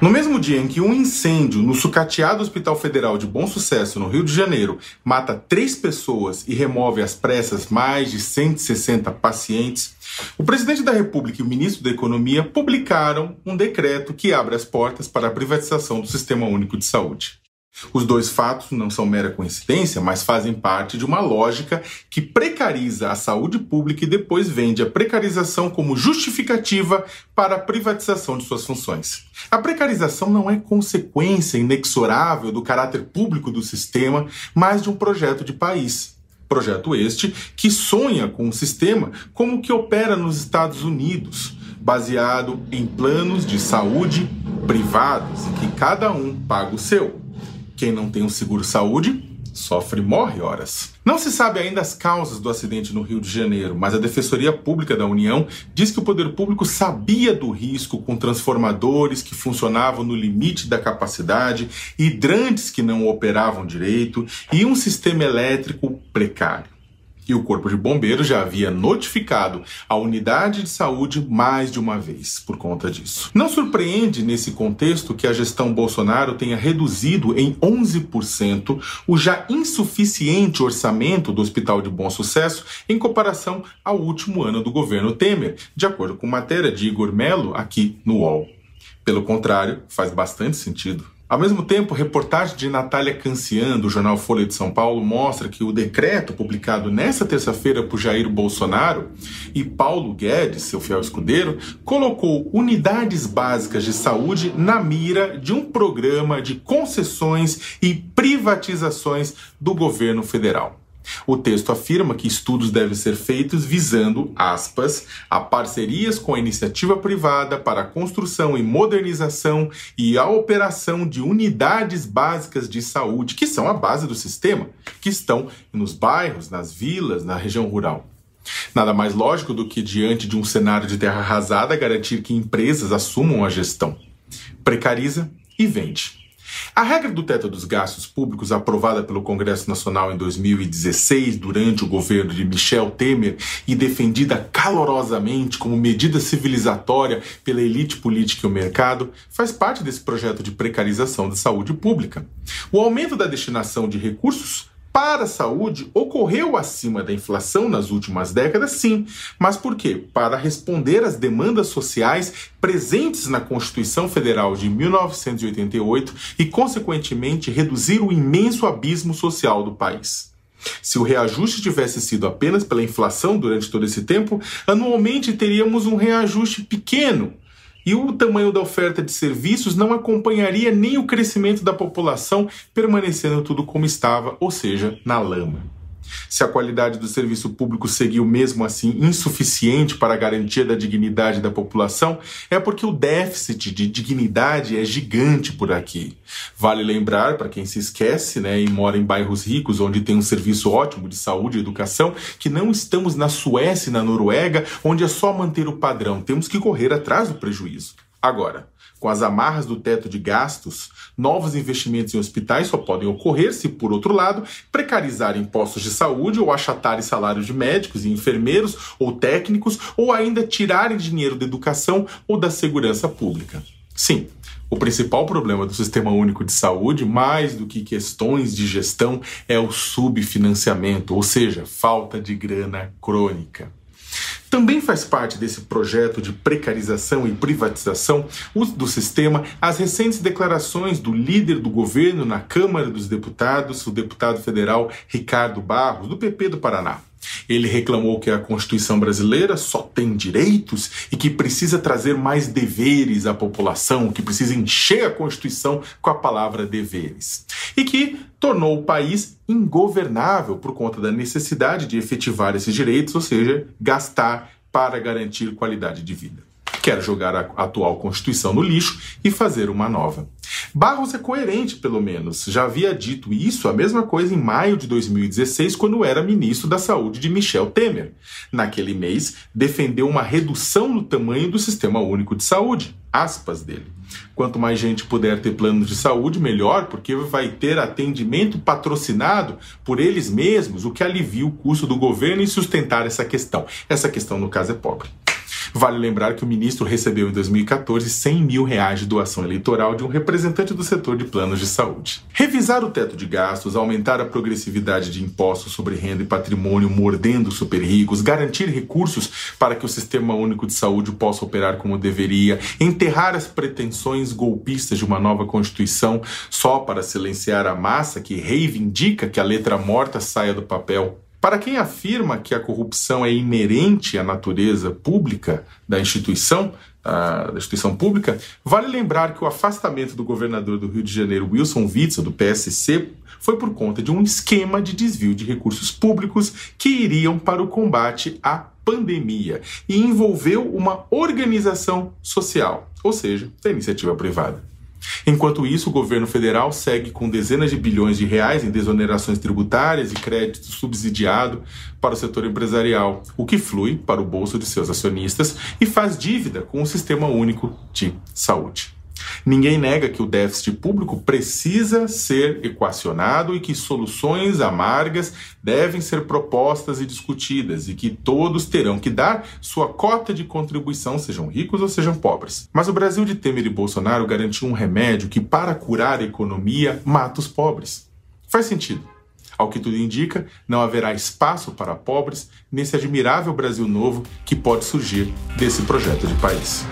No mesmo dia em que um incêndio no sucateado Hospital Federal de Bom Sucesso, no Rio de Janeiro, mata três pessoas e remove às pressas mais de 160 pacientes, o presidente da República e o ministro da Economia publicaram um decreto que abre as portas para a privatização do Sistema Único de Saúde. Os dois fatos não são mera coincidência, mas fazem parte de uma lógica que precariza a saúde pública e depois vende a precarização como justificativa para a privatização de suas funções. A precarização não é consequência inexorável do caráter público do sistema, mas de um projeto de país. Projeto este que sonha com um sistema como o que opera nos Estados Unidos, baseado em planos de saúde privados, em que cada um paga o seu. Quem não tem um seguro saúde sofre morre horas. Não se sabe ainda as causas do acidente no Rio de Janeiro, mas a Defensoria Pública da União diz que o poder público sabia do risco com transformadores que funcionavam no limite da capacidade, hidrantes que não operavam direito e um sistema elétrico precário e o Corpo de Bombeiros já havia notificado a unidade de saúde mais de uma vez por conta disso. Não surpreende nesse contexto que a gestão Bolsonaro tenha reduzido em 11% o já insuficiente orçamento do Hospital de Bom Sucesso em comparação ao último ano do governo Temer, de acordo com matéria de Igor Melo aqui no UOL. Pelo contrário, faz bastante sentido. Ao mesmo tempo, reportagem de Natália Cancian, do jornal Folha de São Paulo, mostra que o decreto publicado nesta terça-feira por Jair Bolsonaro e Paulo Guedes, seu fiel escudeiro, colocou unidades básicas de saúde na mira de um programa de concessões e privatizações do governo federal. O texto afirma que estudos devem ser feitos visando, aspas, a parcerias com a iniciativa privada para a construção e modernização e a operação de unidades básicas de saúde, que são a base do sistema, que estão nos bairros, nas vilas, na região rural. Nada mais lógico do que, diante de um cenário de terra arrasada, garantir que empresas assumam a gestão. Precariza e vende. A regra do teto dos gastos públicos, aprovada pelo Congresso Nacional em 2016, durante o governo de Michel Temer e defendida calorosamente como medida civilizatória pela elite política e o mercado, faz parte desse projeto de precarização da saúde pública. O aumento da destinação de recursos para a saúde ocorreu acima da inflação nas últimas décadas, sim. Mas por quê? Para responder às demandas sociais presentes na Constituição Federal de 1988 e, consequentemente, reduzir o imenso abismo social do país. Se o reajuste tivesse sido apenas pela inflação durante todo esse tempo, anualmente teríamos um reajuste pequeno, e o tamanho da oferta de serviços não acompanharia nem o crescimento da população, permanecendo tudo como estava, ou seja, na lama. Se a qualidade do serviço público seguiu mesmo assim insuficiente para a garantia da dignidade da população, é porque o déficit de dignidade é gigante por aqui. Vale lembrar, para quem se esquece né, e mora em bairros ricos, onde tem um serviço ótimo de saúde e educação, que não estamos na Suécia e na Noruega, onde é só manter o padrão, temos que correr atrás do prejuízo. Agora, com as amarras do teto de gastos, novos investimentos em hospitais só podem ocorrer se, por outro lado, precarizarem postos de saúde ou achatarem salários de médicos e enfermeiros ou técnicos ou ainda tirarem dinheiro da educação ou da segurança pública. Sim, o principal problema do Sistema Único de Saúde, mais do que questões de gestão, é o subfinanciamento, ou seja, falta de grana crônica. Também faz parte desse projeto de precarização e privatização do sistema as recentes declarações do líder do governo na Câmara dos Deputados, o deputado federal Ricardo Barros, do PP do Paraná. Ele reclamou que a Constituição brasileira só tem direitos e que precisa trazer mais deveres à população, que precisa encher a Constituição com a palavra deveres. E que tornou o país ingovernável por conta da necessidade de efetivar esses direitos, ou seja, gastar para garantir qualidade de vida. Quer jogar a atual Constituição no lixo e fazer uma nova. Barros é coerente, pelo menos. Já havia dito isso, a mesma coisa, em maio de 2016, quando era ministro da Saúde de Michel Temer. Naquele mês, defendeu uma redução no tamanho do Sistema Único de Saúde. Aspas dele. Quanto mais gente puder ter planos de saúde, melhor, porque vai ter atendimento patrocinado por eles mesmos, o que alivia o custo do governo em sustentar essa questão. Essa questão, no caso, é pobre. Vale lembrar que o ministro recebeu em 2014 100 mil reais de doação eleitoral de um representante do setor de planos de saúde. Revisar o teto de gastos, aumentar a progressividade de impostos sobre renda e patrimônio, mordendo super ricos, garantir recursos para que o Sistema Único de Saúde possa operar como deveria, enterrar as pretensões golpistas de uma nova Constituição só para silenciar a massa que reivindica que a letra morta saia do papel para quem afirma que a corrupção é inerente à natureza pública da instituição, da instituição pública, vale lembrar que o afastamento do governador do Rio de Janeiro, Wilson Witzel, do PSC, foi por conta de um esquema de desvio de recursos públicos que iriam para o combate à pandemia e envolveu uma organização social, ou seja, da iniciativa privada. Enquanto isso, o governo federal segue com dezenas de bilhões de reais em desonerações tributárias e crédito subsidiado para o setor empresarial, o que flui para o bolso de seus acionistas e faz dívida com o Sistema Único de Saúde. Ninguém nega que o déficit público precisa ser equacionado e que soluções amargas devem ser propostas e discutidas e que todos terão que dar sua cota de contribuição, sejam ricos ou sejam pobres. Mas o Brasil de Temer e Bolsonaro garantiu um remédio que, para curar a economia, mata os pobres. Faz sentido. Ao que tudo indica, não haverá espaço para pobres nesse admirável Brasil novo que pode surgir desse projeto de país.